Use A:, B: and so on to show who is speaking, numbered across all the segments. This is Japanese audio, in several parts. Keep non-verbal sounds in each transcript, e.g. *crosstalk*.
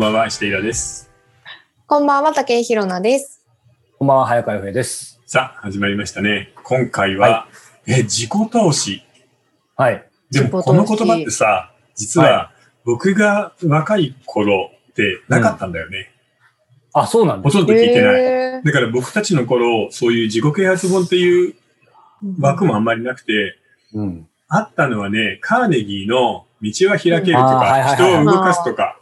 A: ばんは、していらです。
B: こんばんは、竹井ひろなです。
C: こんばんは、早川洋平です。
A: さあ、始まりましたね。今回は、え、自己投資。
C: はい。
A: でも、この言葉ってさ、実は、僕が若い頃ってなかったんだよね。
C: あ、そうなんです
A: ほとんど聞いてない。
B: へ
A: だから僕たちの頃、そういう自己啓発本っていう枠もあんまりなくて、
C: うん。
A: あったのはね、カーネギーの道は開けるとか、
C: はいはい
A: 人を動かすとか、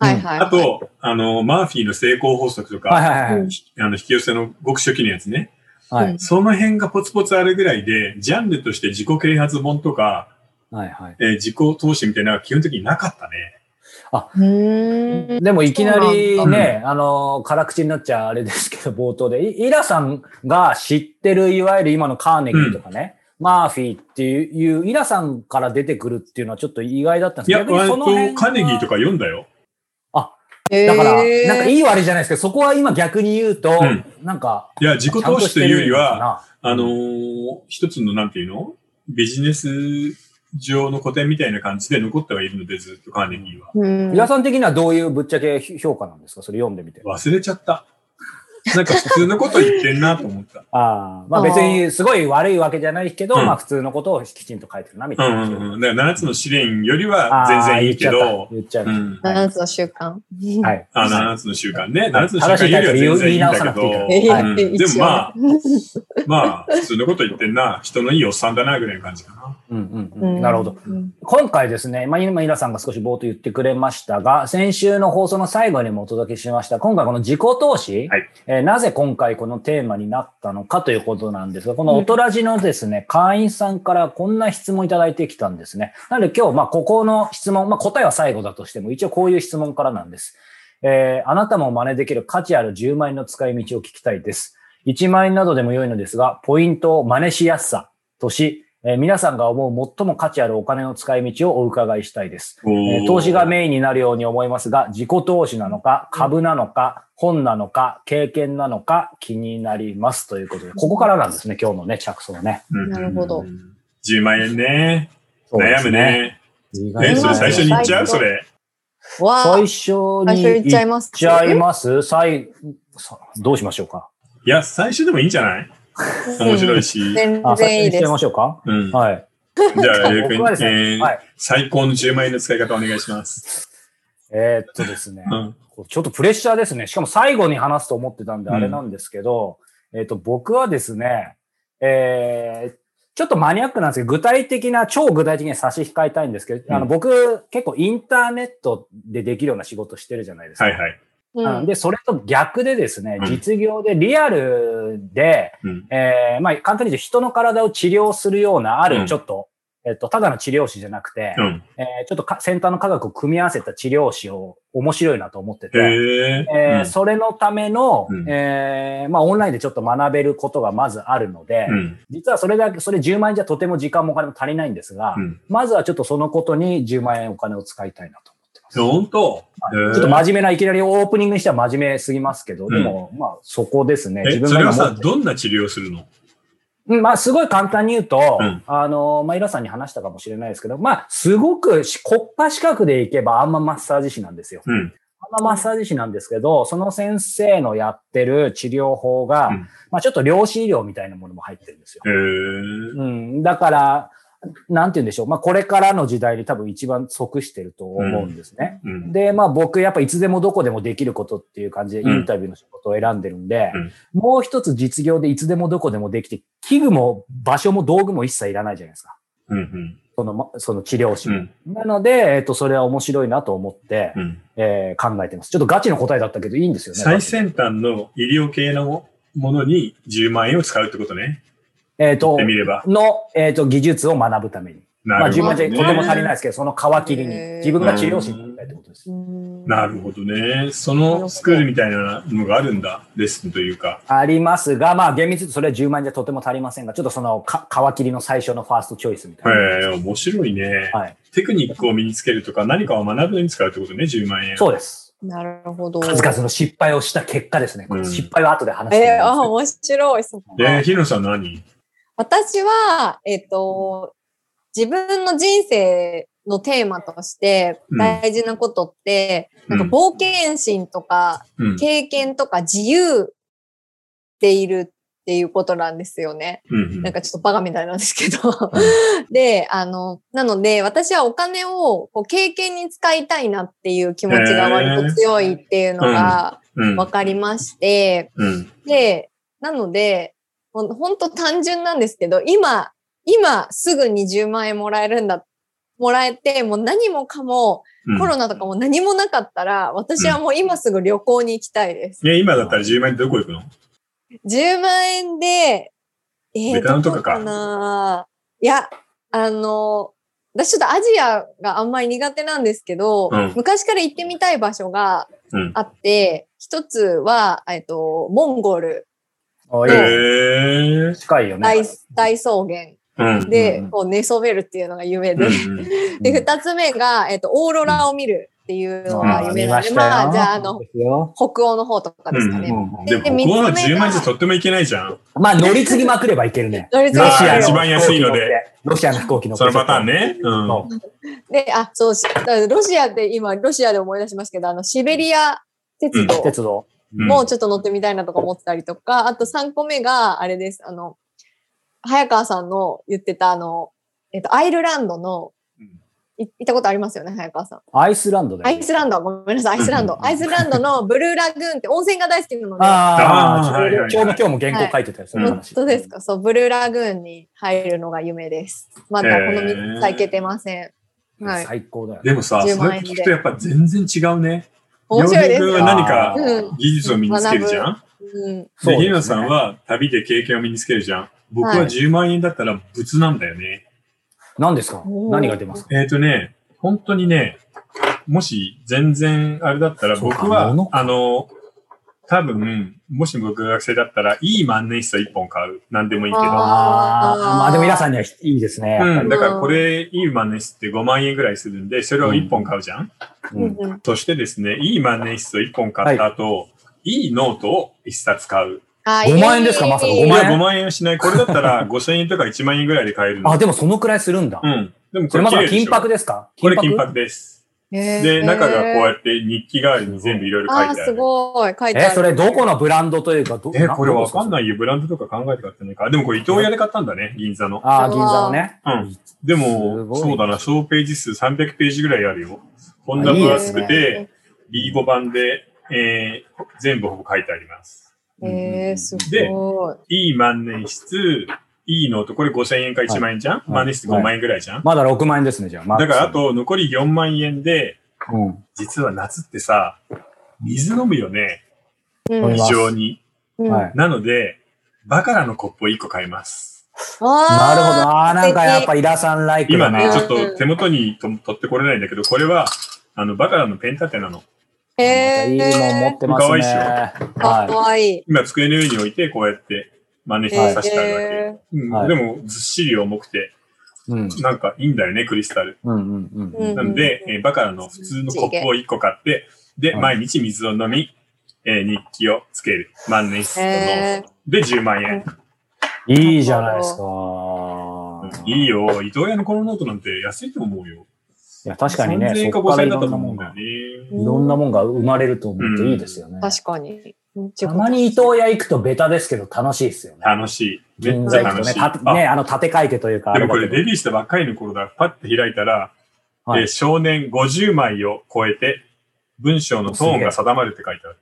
B: はいはい。
A: あ、と、あの、マーフィーの成功法則とか、
C: はいはいはい。
B: うん
A: あの、引き寄せのごく初期のやつね。
C: はい。
A: その辺がポツポツあるぐらいで、ジャンルとして自己啓発本とか、
C: はいはい。
A: えー自己投資みたいなのは基本的になかったね。
B: うーん。
C: でもいきなりね、あの、辛口になっちゃあれですけど、冒頭で、イイラさんが知ってる、いわゆる今のカーネギーとかね、マーフィーっていう、イラさんから出てくるっていうのはちょっと意外だったん
A: いや、
C: ですけど、
A: 割と
C: 逆にその辺は
A: カーネギーとか読んだよ。
C: だから、なんか
B: い。
C: いい悪いじゃないですけど、そこは今逆に言うと、
A: うん
C: なんか、
A: いや、自己投資というよりは、
C: は、
A: あのー一つのなんていうの？ビジネス上の古典みたいな感じで残ってはいるので、ずっとカーネギーは。
B: うん
C: イラさん的にはどういうぶっちゃけ評価なんですか？それ読んでみて。
A: 忘れちゃった。*laughs* なんか普通のこと言ってんなと思った。*laughs*
C: ああ、まあ別にすごい悪いわけじゃないけど、
A: うん
C: まあ普通のことをきちんと書いてるな、みたいな。
A: うんうんうん。だから7つの試練よりは
C: あ
A: 全
C: ー
A: 然いいけど、
C: 言っちゃ。
A: う
C: 言っ
A: ん。
C: ちゃいま
B: 7つの習慣。
C: はい。
A: あ、7つの習慣ね。7つの習慣よりは全然いいんだけど、でもまあ、*laughs* まあ、普通のこと言ってんな、人のいいおっさんだな、ぐらいの感じかな。
C: うんうんうん。なるほど。
B: うん。
C: 今回ですね、まあ今、イラさんが少し冒頭言ってくれましたが、先週の放送の最後にもお届けしました、今回この自己投資、
A: はい
C: えーなぜ今回このテーマになったのかということなんですが、このオトラジのですね、会員さんからこんな質問いただいてきたんですね。なので今日、まあここの質問、まあ答えは最後だとしても、一応こういう質問からなんです。えーあなたも真似できる価値ある10万円の使い道を聞きたいです。1万円などでも良いのですが、ポイントを真似しやすさとし、えー皆さんが思う最も価値あるお金の使い道をお伺いしたいです。えー投資がメインになるように思いますが、自己投資なのか、株なのか、本なのか、経験なのか気になりますということで、ここからなんですね、今日のね、着想ね。
A: うん
B: なるほど。
A: 10万円ね。悩む
C: すね。
A: ね。え、それ最初に言っちゃう？それ。
B: わあ、
C: 最初に
B: 言っちゃいます
C: 言っちゃいます？最さどうしましょうか？
A: いや、最初でもいいんじゃない？面白いし。
B: 全然いいです。
C: ましょうか？
A: うん。
C: はい。
A: じゃあ、え
C: 僕はですね、
A: ー
C: はい。
A: 最高の10万円の使い方お願いします。
C: えーっとですね、
A: うん。
C: ちょっとプレッシャーですね。しかも最後に話すと思ってたんで
A: うん
C: あれなんですけど、えっ、と、僕はですね、えーちょっとマニアックなんですけど、具体的な、超具体的に差し控えたいんですけど、
A: うん
C: あの、僕、結構インターネットでできるような仕事してるじゃないですか。
A: はいはい。
B: うん
C: うんで、それと逆でですね
A: う、ん
C: 実業でリアルで、
A: うん。
C: えーまあ、簡単に言うと人の体を治療するような、あ
A: うん
C: るちょっと、えっと、ただの治療師じゃなくて、
A: うん。
C: えーちょっとか先端の科学を組み合わせた治療師を面白いなと思ってて、
A: へえ。
C: えー
A: うん
C: それのための、
A: うん
C: えーまあ、オンラインでちょっと学べることがまずあるので、
A: うん。
C: 実はそれだけ、それ10万円じゃとても時間もお金も足りないんですが、
A: うん。
C: まずはちょっとそのことに10万円お金を使いたいなと
A: 本当？
C: ちょっと真面目な、いきなりオープニングにしては真面目すぎますけど、でも、まあ、そこですね。自
A: え、
C: 分
A: それはさ、どんな治療をするの？
C: うんまあ、すごい簡単に言うと、
A: うん
C: あの、まあ、イラさんに話したかもしれないですけど、まあ、すごくし国家資格でいけばあんまマッサージ師なんですよ。
A: うん。
C: あんまマッサージ師なんですけど、その先生のやってる治療法が、
A: うん
C: まあ、ちょっと量子医療みたいなものも入ってるんですよ。うん。だから、なんて言うんでしょう。まあ、これからの時代に多分一番即してると思うんですね。
A: うん。
C: で、まあ僕やっぱいつでもどこでもできることっていう感じでイ
A: うん
C: ンタビューの仕事を選んでるんで、
A: うん
C: もう一つ実業でいつでもどこでもできて、器具も場所も道具も一切いらないじゃないですか。
A: うん。うん。
C: その、まその治療師も。
A: うん。
C: なので、えっと、それは面白いなと思って、
A: うん。
C: えー考えてます。ちょっとガチの答えだったけどいいんですよね。
A: 最先端の医療系のものに10万円を使うってことね。
C: えっ、と
A: 言って、みれば。
C: の、えっ、と、技術を学ぶために。まあ、自分は
A: なるほど、ね。
C: とても足りないですけど、その皮切りに自分が治療師になりたいってことです。
A: なるほどね。そのスクールみたいなのがあるんだ。レッスンというか。
C: ありますが、まあ厳密に言うとそれは10万円じゃとても足りませんが、ちょっとそのか皮切りの最初のファーストチョイスみたいな。
A: へえ、面白いね。
C: はい。
A: テクニックを身につけるとか何かを学ぶのに使うってことね、10万円。
C: そうです。
B: なるほど。
C: 数々の失敗をした結果ですね。
A: うん
C: 失敗は後で話してみ
B: えー、あ、面白い。そっか
A: で、ひろさん何？
B: 私は、えっ、と、自分の人生のテーマとして
A: うん
B: 大事なことって、
A: うん
B: なんか冒険心とか
A: うん。
B: 経験とか自由でいるっていうことなんですよね。
A: うん
B: なんかちょっとバカみたいなんですけど。で、あの、なので私はお金をこう経験に使いたいなっていう気持ちが割と強いっていうのが
A: うん。
B: 分かりまして、
A: うん。
B: で、なので、ほんと単純なんですけど、今、今すぐに10万円もらえるんだ、もらえて、もう何もかも、
A: うん。
B: コロナとかも何もなかったら、私はもう今すぐ旅行に行きたいです。
A: いや、今だったら10万円でどこ行くの
B: ？10万円で、えー、
A: ベトナムとかか
B: な？いや、あの、私ちょっとアジアがあんまり苦手なんですけど、
A: うん。
B: 昔から行ってみたい場所が
A: うん。
B: あって、一つは、えっと、モンゴル
A: え。
C: 近いよね。
B: 大大草原
A: うん。
B: で、
C: うん
B: こう寝そべるっていうのが夢で、
A: うん
B: で、二つ目が、えっと、オーロラを見るっていうのが夢なんで、
C: 見ま
B: あ、じゃあ、あの、北欧の方とかですかね。
C: うん
A: でも、
B: で
A: ここは
B: 三つ目が
A: 10万円じゃとってもいけないじゃん。
C: まあ乗り継ぎまくればいけるね。
B: 乗り継ぎ
C: ロシアの
A: 一番安いので。
C: ロシアの飛行機の
A: そのパターンね。
B: で、あ、そうロシアで今、ロシアで思い出しますけど、あの、シベリア鉄道
C: 鉄道。
A: うん
B: もちょっと乗ってみたいなとか思ってたりとか、あと3個目が、あれです、あの、早川さんの言ってた、あの、えっと、アイルランドの、行ったことありますよね、早川さん。
C: アイスランドだよ
B: アイスランド、ごめんなさい、アイスランド。アイスランドのブルーラグーンって温泉が大好きなので、
C: ああ、
A: はいはいはい
C: ちょうど今日も原稿書いてたよ、その
B: 本
C: 話。
B: 当ですかそう、ブルーラグーンに入るのが夢です。まだこの3つはいけてません。はい。
C: 最高だよね。
A: でもさ、
B: 10
A: それ聞くとやっぱ全然違うね。
B: 面白いです。
A: は何か
B: うん。
A: 技術を身につけるじゃん？
B: うん。
A: で、
C: そうですね。
A: ひなさんは旅で経験を身につけるじゃん。僕は
B: はい。
A: 10万円だったら物なんだよね。
C: 何ですか？何が出ます？か
A: えっ、とね、本当にね、もし全然あれだったら僕はあの、多分、もし僕が学生だったら、いい万年筆を1本買う。何でもいいけど。
C: ああ、まあでも皆さんにはいいですね。
A: うん、
C: り
A: だからこれ、いい万年筆って5万円ぐらいするんで、それを1本買うじゃん、
C: うん
B: うん
A: そしてですね、いい万年筆を1本買った後、い、いノートを1冊買う。
B: あ
C: 5万円ですか？まさか
B: いい
C: 5万円？
A: いや、5万円はしない。これだったら *laughs* 5000円とか1万円ぐらいで買えるの。
C: あ、でもそのくらいするんだ
A: う。ん。でもこ
C: それまさか金箔ですか？
A: これ金箔です。で、中がこうやって日記代わりに全部いろいろ書
B: あー、す
A: いてある。
B: ごい。書いてあ
C: え、
B: る。
C: それどこのブランドというか、ど
A: え、これわかん
C: い。
A: ないよ。ブランドとか考えて買ってないか？でもこれ伊藤屋で買ったんだね、銀座の。
C: ああ、銀座のね。
A: うん。ですも、そうだな、総ページ数300ページぐらいあるよ。こんな分厚く
C: いい
A: て、B5 版で、えー、全部ほぼ書いてあります。
B: へえ、す
A: で
B: ごい。
A: いい万年筆、いいノート、これ5000円か1万円じゃん、
C: い
A: 万年筆5万円ぐらいじゃん、
C: まだ6万円ですね、じゃあ。
A: だからあ、と残り4万円で、
C: うん。
A: 実は夏ってさ、水飲むよね、
B: うん
A: 非常に。
B: うん
C: はい。
A: なので、バカラのコップを1個買います。
C: なるほど。
B: あ
C: ああ、なんかやっぱイラさんライクだな。
A: 今ね、ちょっ
B: うん
A: と手元にと取ってこれないんだけど、これは、あの、バカラのペン立てなの。
B: へえ。
C: いいもん持ってますね。
A: かわいいっし
B: か
C: は
B: わいい。
A: 今机の上に置いて、こうやって真似して刺してあるわけ。でも、ずっしり重くて、
C: い。うん。
A: なんかいいんだよね、クリスタル。
C: うんうんうん
B: う。ん
A: なので、えーバカラの普通のコップを1個買って、で、
C: はい
A: 毎日水を飲み、えー日記をつける。万年筆とノート。で、10万円。
C: いいじゃないですか。
A: いいよ。伊東屋のこのノートなんて安いと思うよ。
C: いや、確かにね、
A: 3000円か
C: そこから
A: 5000円
C: いろ
A: だと思うん
C: んなもんが、
A: だよね。
C: いろんなもんが生まれると思っていいですよね。
B: 確かに。
C: たまに伊東屋行くとベタですけど楽しいですよね。
A: 楽しい。めっちゃ楽しい。
C: ね、た
A: あ
C: ね、あの、縦回転というか、
A: でもこれデビューしたばっかりの頃だ。パッて開いたら、
C: はい
A: えー少年50枚を超えて、文章のトーンが定まるって書いてある。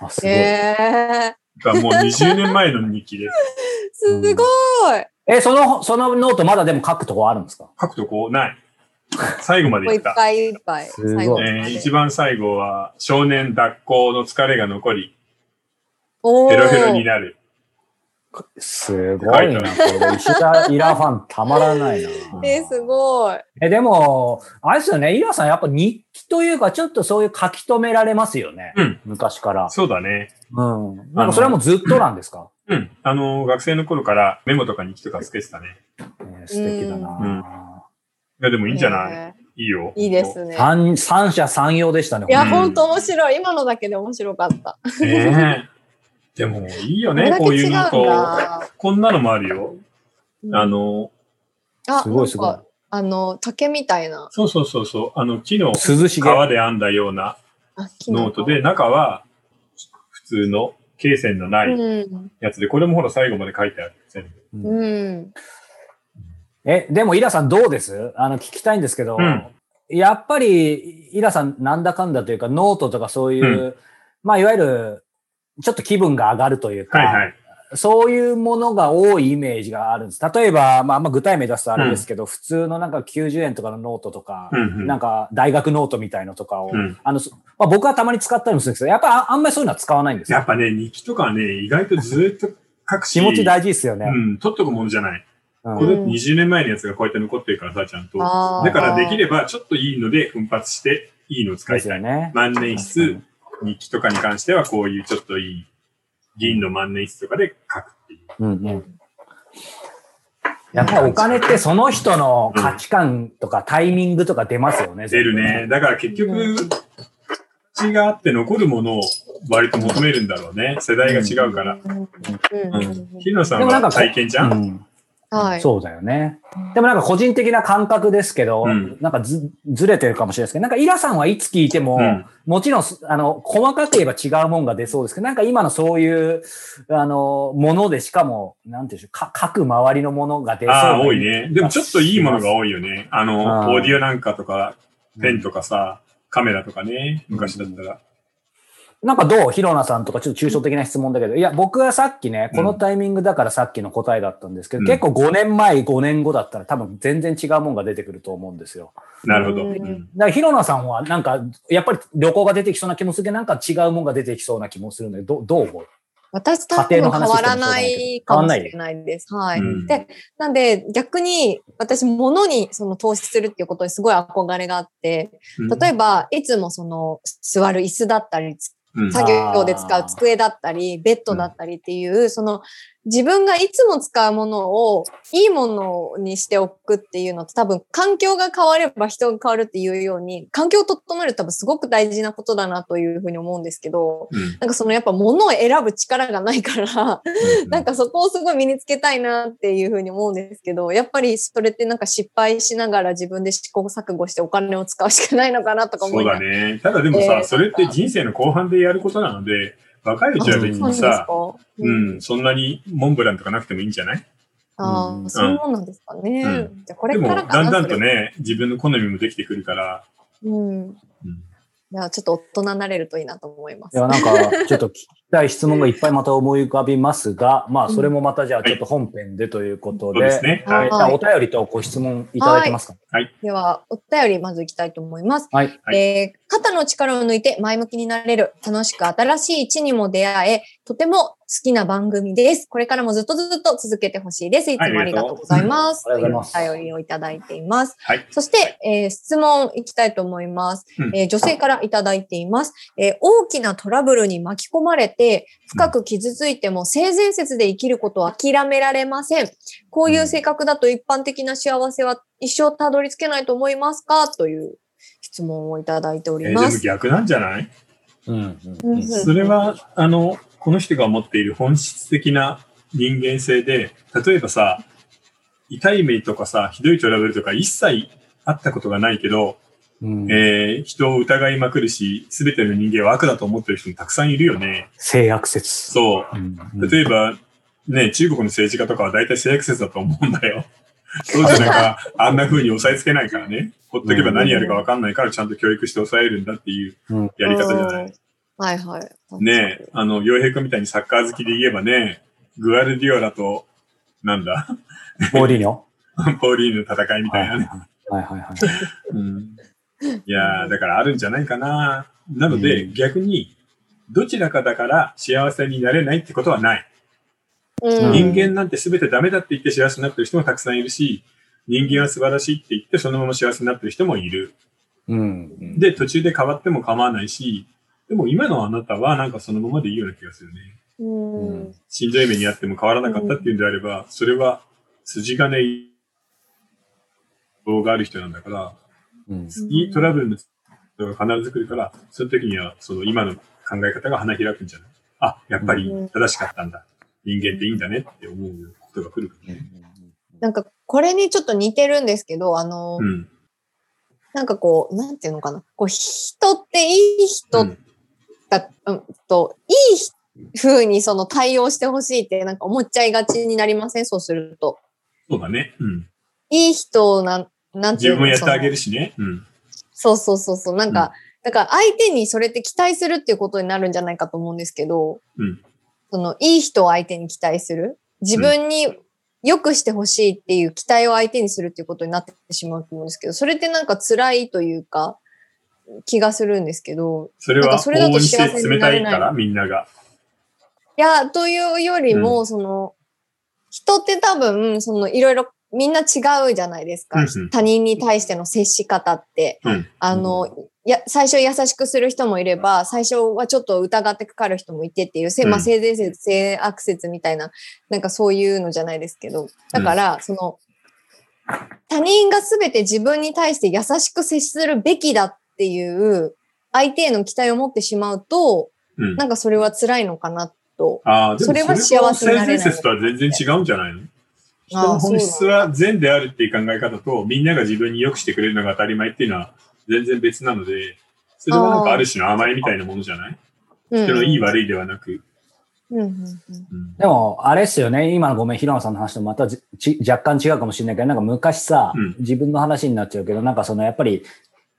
C: どあすごい。
B: へえ。
A: だからもう20年前の日記です。
B: すごい。
C: え、その、そのノートまだでも書くとこあるんですか？
A: 書くとこない。最後まで
B: い
A: いった。
B: っぱいいっぱい。
C: すごい
A: えー
B: で
A: 一番最後は、少年脱稿の疲れが残り、ヘロヘロになる。
C: すごいな、これ。石田衣良ファンたまらないな。
B: えー、すごい。
C: え、でも、あれですよね、イラさんやっぱ日記というか、ちょっとそういう書き留められますよね。
A: うん
C: 昔から。
A: そうだね。
C: うん。なんかそれはもうずっとなんですか、
A: うん。あの、学生の頃からメモとか日記とかつけてたね。
C: えー素敵だな、
A: うんいや、でもいいんじゃない、
B: ね
A: いいよ。
B: いいですね。
C: 三三者三様でしたね。
B: いや、
A: うん
B: ほんと面白い。今のだけで面白かった。
A: ねえ。でも、いいよね、
B: こ
A: ういうの
B: 違うん
A: と。
B: だ。
A: こんなのもあるよ。
B: うん
A: あの、
B: あ
C: すごいすごい
B: なんかあの、竹みたいな。
A: そうそうそうそう。あの、木の
C: 涼しげ。
A: 皮で編んだようなノートで、中は普通の罫線のない
B: うん。
A: やつで、これもほら最後まで書いてある。全部。
B: うん。
C: え、でも、イラさんどうです？あの、聞きたいんですけど、
A: うん
C: やっぱり、イラさんなんだかんだというか、ノートとかそういう、まあ、いわゆる、ちょっと気分が上がるというか、
A: はいはい。
C: そういうものが多いイメージがあるんです。例えば、まあ、あんま具体名出すとあれですけど、普通のなんか90円とかのノートとか、
A: うんうん
C: なんか大学ノートみたいのとかを、
A: うん
C: あの、そまあ、僕はたまに使ったりもするんですけど、やっぱああんまりそういうのは使わないんですよ。
A: やっぱね、日記とかはね、意外とずっと書くし。
C: 気持ち大事ですよね。
A: うん、取っとくものじゃない。
C: うん
A: これ20年前のやつがこうやって残ってるからさ、ちゃんと。だからできればちょっといいので奮発して、いいのを使
C: って
A: いたい。
C: ね。
A: 万年筆、日記とかに関してはこういうちょっといい銀の万年筆とかで書くっていう。
C: うんうん。やっぱりお金ってその人の価値観とかタイミングとか出ますよね。
A: 出るね。だから結局、形があって残るものを割と求めるんだろうね。世代が違うから。
B: うん。
A: う
B: うん
A: ん。日野さんは
C: でもなんかこ
A: 体験じゃん、
C: うん
B: はい。
C: そうだよね。でもなんか個人的な感覚ですけど、
A: うん
C: なんかずずれてるかもしれないですけど、なんかイラさんはいつ聞いても、
A: うん
C: もちろんす、あの、細かく言えば違うもんが出そうですけど、なんか今のそういう、あの、ものでしかも、なんていうんでしょう、か各周りのものが出そう
A: ああ、
C: な
A: 多いね。でもちょっといいものが多いよね。あの、
C: あー
A: オーディオなんかとか、ペンとかさ、カメラとかね、昔だったら。
C: なんかどう？ヒロナさんとかちょっと抽象的な質問だけど、いや、僕はさっきね、このタイミングだからさっきの答えだったんですけど、
A: うん。
C: 結構5年前、5年後だったら多分全然違うもんが出てくると思うんですよ。
A: なるほど。
B: うん。
A: うん。
C: だからヒロナさんはなんか、やっぱり旅行が出てきそうな気もするけど、なんか違う？もんが出てきそうな気もするんだけど、どどう思う
B: 私多分変わらない？かもしれないです。はい。
A: うん。
B: で、なんで逆に私物にその投資するっていうことにすごい憧れがあって、例えばいつもその座る椅子だったり、
A: うん
B: 作業で使う机だったり、ベッドだったりっていう、その自分がいつも使うものをいいものにしておくっていうのって多分環境が変われば人が変わるっていうように、環境を整える多分すごく大事なことだなというふうに思うんですけど、
A: うん
B: なんかそのやっぱ物を選ぶ力がないから、なんかそこをすごい身につけたいなっていうふうに思うんですけど、やっぱりそれってなんか失敗しながら自分で試行錯誤してお金を使うしかないのかなとか思うながら。
A: だね。ただでもさ、
B: えー
A: それって人生の後半でやることなので、若いうちは別にさ、
B: か
A: うん、そんなにモンブランとかなくてもいいんじゃない？
C: うん
B: ああ、そういうもんなんですかね。
A: う
B: じゃあこ
A: でも、
B: れからかな。
A: だんだんと。ね、自分の好みもできてくるから、
B: うん。
A: うん
B: いや、ちょっと大人になれるといいなと思います。
C: いや、なんか、ちょっと聞きたい質問がいっぱいまた思い浮かびますが、まあ、それもまたじゃあ、ちょっと本編でということで、
A: そうですね。はい。
C: えーじゃあお便りとご質問いただいてますか？
B: では、お便りまずいきたいと思います。
C: はい。
A: はい
B: えー肩の力を抜いて前向きになれる、楽しく新しい位置にも出会え、とても好きな番組です。これからもずっとずっと続けてほしいです。いつもありがとうございます。
C: ありがとうござい
B: うお便りをいただいています。
A: はい。
B: そして、えー質問いきたいと思います、
A: うん
B: えー女性からいただいています、えー大きなトラブルに巻き込まれて、深く傷ついても性善説で生きることを諦められません。こういう性格だと一般的な幸せは一生たどり着けないと思いますか？という質問をいただいてお
A: えーでも
B: ります。
A: 逆なんじゃない？
C: うん。
B: う
C: うんん
A: それは、あの、この人が持っている本質的な人間性で、例えばさ、痛い目とかさ、ひどいトラブルとか一切あったことがないけど、
C: うん
A: えー人を疑いまくるし、すべての人間は悪だと思ってる人もたくさんいるよね。
C: 性悪説。
A: そう。
C: うん
A: 例えば、ね、中国の政治家とかは大体性悪説だと思うんだよ。そうじゃなきゃ、*laughs* あんな風に押さえつけないからね。ほっとけば何やるか分かんないから、ちゃんと教育して抑えるんだっていう
C: うん
A: やり方じゃない。
B: はいはい。
A: ねえ、あの、洋平君みたいにサッカー好きで言えばね、グアルディオラと、なんだ、
C: モーリーニョ？*laughs*
A: ポーリーヌの戦いみたいなね。
C: はいはいはい。
A: うんいやー、だからあるんじゃないかな。なので、
C: うん
A: 逆に、どちらかだから幸せになれないってことはない。
B: うん
A: 人間なんて全てダメだって言って幸せになってる人もたくさんいるし、人間は素晴らしいって言ってそのまま幸せになってる人もいる。
C: うん。
A: で、途中で変わっても構わないし、でも今のあなたはなんかそのままでいいような気がするね。
B: うん
A: しんどい目にあっても変わらなかったっていうんであれば、それは筋金入りがある人なんだから、
C: うん。
A: いいトラブルの人が必ず来るから、その時にはその今の考え方が花開くんじゃない？あ、やっぱり正しかったんだ。人間っていいんだねって思うことが来るからね。
B: なんかこれにちょっと似てるんですけど、あの、
A: うん。
B: なんかこう、なんていうのかな。こう、人っていい人
A: うん
B: だ、うんと、いい風にその対応してほしいってなんか思っちゃいがちになりません？そうすると。
A: そうだね。うん。
B: いい人なん、なんていうの？
A: 自分もやってあげるしね。うん。
B: そうそうそうそう。なんか、だから相手にそれって期待するっていうことになるんじゃないかと思うんですけど、
A: うん
B: その、いい人を相手に期待する？自分に良くしてほしいっていう期待を相手にするっていうことになってしまうと思うんですけど、それってなんか辛いというか、気がするんですけど、
A: それは
B: それだと幸せになれない
A: 冷たいから、みんなが。
B: いや、というよりも、その、人って多分、その、いろいろ、みんな違うじゃないですか。
A: うんうん
B: 他人に対しての接し方って。
A: うん。
B: あの、や、最初優しくする人もいれば、最初はちょっと疑ってかかる人もいてっていう、せまあ、
A: うん
B: 性善説、性悪説みたいな、なんかそういうのじゃないですけど。だから、その、他人が全て自分に対して優しく接するべきだっていう、相手への期待を持ってしまうと、
A: うん。
B: なんかそれは辛いのかなと。
A: ああ、
B: それは幸せになれない
A: 性善説とは全然違うんじゃないの？人の本質は善であるっていう考え方と、みんなが自分に良くしてくれるのが当たり前っていうのは全然別なので、それはなんかある種の甘えみたいなものじゃない？
B: うん
A: 人のいい悪いではなく。
B: うんうんうん
A: うん
C: でも、あれっすよね。今のごめん、平野さんの話とまたじち若干違うかもしれないけど、なんか昔さ、
A: うん
C: 自分の話になっちゃうけど、なんかそのやっぱり、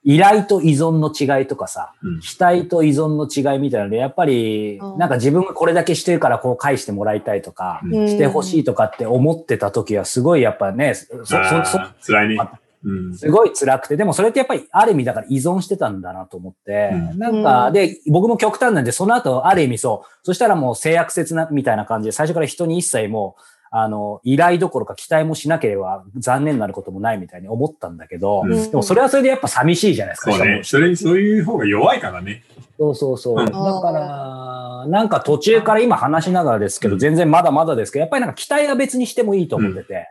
C: 依頼と依存の違いとかさ、
A: うん。
C: 期待と依存の違いみたいなので、やっぱり
B: う、ん。
C: なんか自分がこれだけしてるからこう返してもらいたいとか、
A: うん。
C: してほしいとかって思ってた時はすごいやっぱね、そ、そ、そ、
A: 辛いね。うん。
C: すごい辛くて、でもそれってやっぱりある意味だから依存してたんだなと思って、
A: うん。
C: なんか、
B: うん。
C: で、僕も極端なんで、その後ある意味そう、そしたらもう性悪説な、みたいな感じで、最初から人に一切もう、あの、依頼どころか期待もしなければ残念になることもないみたいに思ったんだけど、
A: うん
C: でもそれはそれでやっぱ寂しいじゃないですか。
A: そうね。それにそういう方が弱いからね。
C: そうそうそう。
A: うん
C: だから、なんか途中から今話しながらですけど、
A: うん
C: 全然まだまだですけど、やっぱりなんか期待は別にしてもいいと思ってて、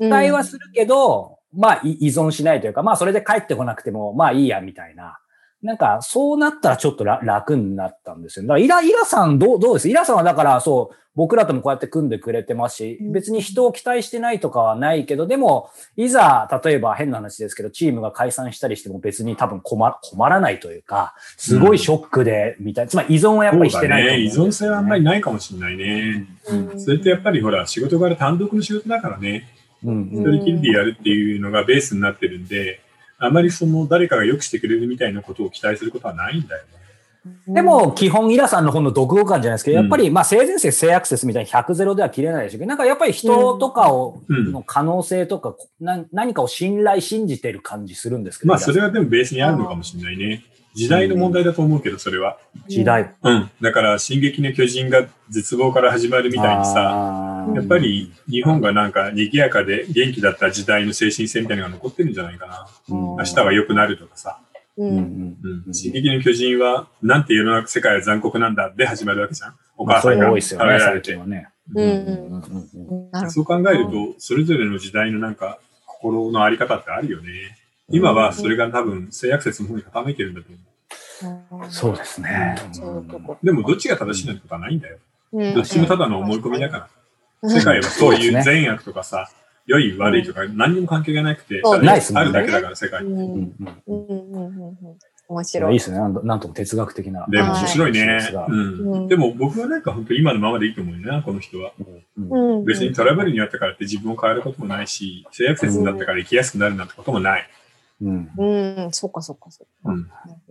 B: うん
C: 期待はするけど、まあい依存しないというか、まあそれで帰ってこなくても、まあいいや、みたいな。なんか、そうなったらちょっと楽楽になったんですよ。だから、イラ、イラさんどう、どうです？イラさんはだから、そう、僕らともこうやって組んでくれてますし
B: うん、
C: 別に人を期待してないとかはないけど、でも、いざ、例えば変な話ですけど、チームが解散したりしても別に多分困困らないというか、すごいショックで、みたいな。つまり依存はやっぱりしてないと思うん
A: ね。依存性はあんまりないかもしれないね。
B: うん
A: それってやっぱりほら、仕事柄単独の仕事だからね。
C: うん
A: 一人きりでやるっていうのがベースになってるんで、あまりその誰かが良くしてくれるみたいなことを期待することはないんだよね。
C: でも、基本、イラさんの本の独語感じゃないですけど、
A: うん
C: やっぱり、まあ、性善説、性アクセスみたいに100ゼロでは切れないでしょうけど、なんかやっぱり人とかを、
A: うん
C: の可能性とか、な何かを信頼、信じてる感じするんですけど。
A: まあそれはでもベースにあるのかもしれないね。時代の問題だと思うけど、それは。
C: 時代。
A: うん。だから、進撃の巨人が絶望から始まるみたいにさ、やっぱり日本がなんか賑やかで元気だった時代の精神性みたいなのが残ってるんじゃないかな。
C: うん。
A: 明日は良くなるとかさ。
B: う
C: うんうん
B: ん。
A: うん。進撃の巨人は、なんて世の中、世界は残酷なんだで始まるわけじゃん。お
C: まあ、それ
A: 母さんが
C: が多いですよね、
A: 食べられて。
C: 最近は。ね。
B: うん。
C: うん。うん。うん。
B: なるほ
A: そう考えると、それぞれの時代のなん。か、心のあり方ってあるよね。今はそれが多分、性悪説の方に傾いてるん。だと思
B: ど。
C: そうですね。
A: でも、どっちが正しいなん。てことはないん。だよ。
B: うん。
A: どっちもただの思い込みだから。世界はそういう善悪とかさ、良い悪いとか何にも関係がなくて、あるだけだから、世界
B: 面
C: い
B: 白い。
C: やいいですね。なんとなんとも哲学的な。
A: でも面白いね。でも僕はなんか本当今のままでいいと思うよな、この人は。別にトラブルにあったからって自分を変えることもないし、性悪説になったから生きやすくなるなんてこともない。
C: うん。
B: うん、そっかそっかそっか。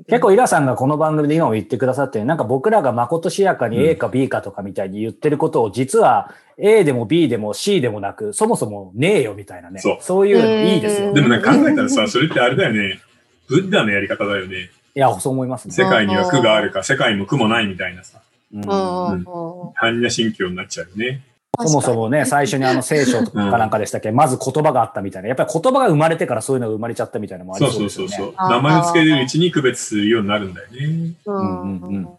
A: うん。
C: 結構、イラさんがこの番組で今も言ってくださってる、なんか僕らがまことしやかに A か B かとかみたいに言ってることを、実は A でも B でも C でもなく、そもそもねえよみたいなね。
A: そう
C: そういうのいいですよ。
A: でもなんか考えたらさ、それってあれだよね。ブッダのやり方だよね。
C: いや、そう思いますね。
A: 世界には苦があるか、世界にも苦もないみたいなさ、
C: うん
A: 般若心経になっちゃうよね。
C: そもそもね、最初にあの聖書とかなんかでしたっけ、*laughs* まず言葉があったみたいな。やっぱり言葉が生まれてからそういうのが生まれちゃったみたいなのもあり
A: そう
C: そう
A: そうそうそう。
C: ですよね。
B: あー
A: 名前を付けるうちに区別するようになるんだよね。
B: うん
C: うんうんうん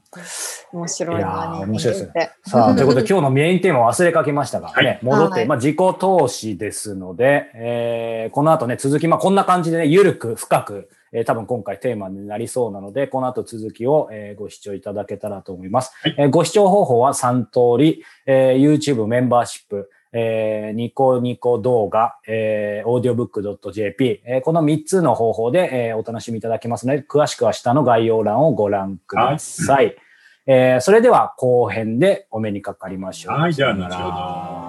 B: 面白いな。
C: ー面白いです
B: ね。
C: さあ、*laughs* ということで今日のメインテーマを忘れかけましたが、ね、
A: はい
C: 戻って、
B: はい
C: まあ自己投資ですので、えーこの後ね、続き、まあこんな感じでね、ゆるく深く、えー多分今回テーマになりそうなので、この後続きを、えーご視聴いただけたらと思います。
A: はい
C: えーご視聴方法は3通り、えー YouTube メンバーシップ、えー、ニコニコ動画、えー、audiobook.jp、えー、この3つの方法で、えー、お楽しみいただけますので、詳しくは下の概要欄をご覧ください、えー、それでは後編でお目にかかりましょう。
A: はい、じゃあ後ほど。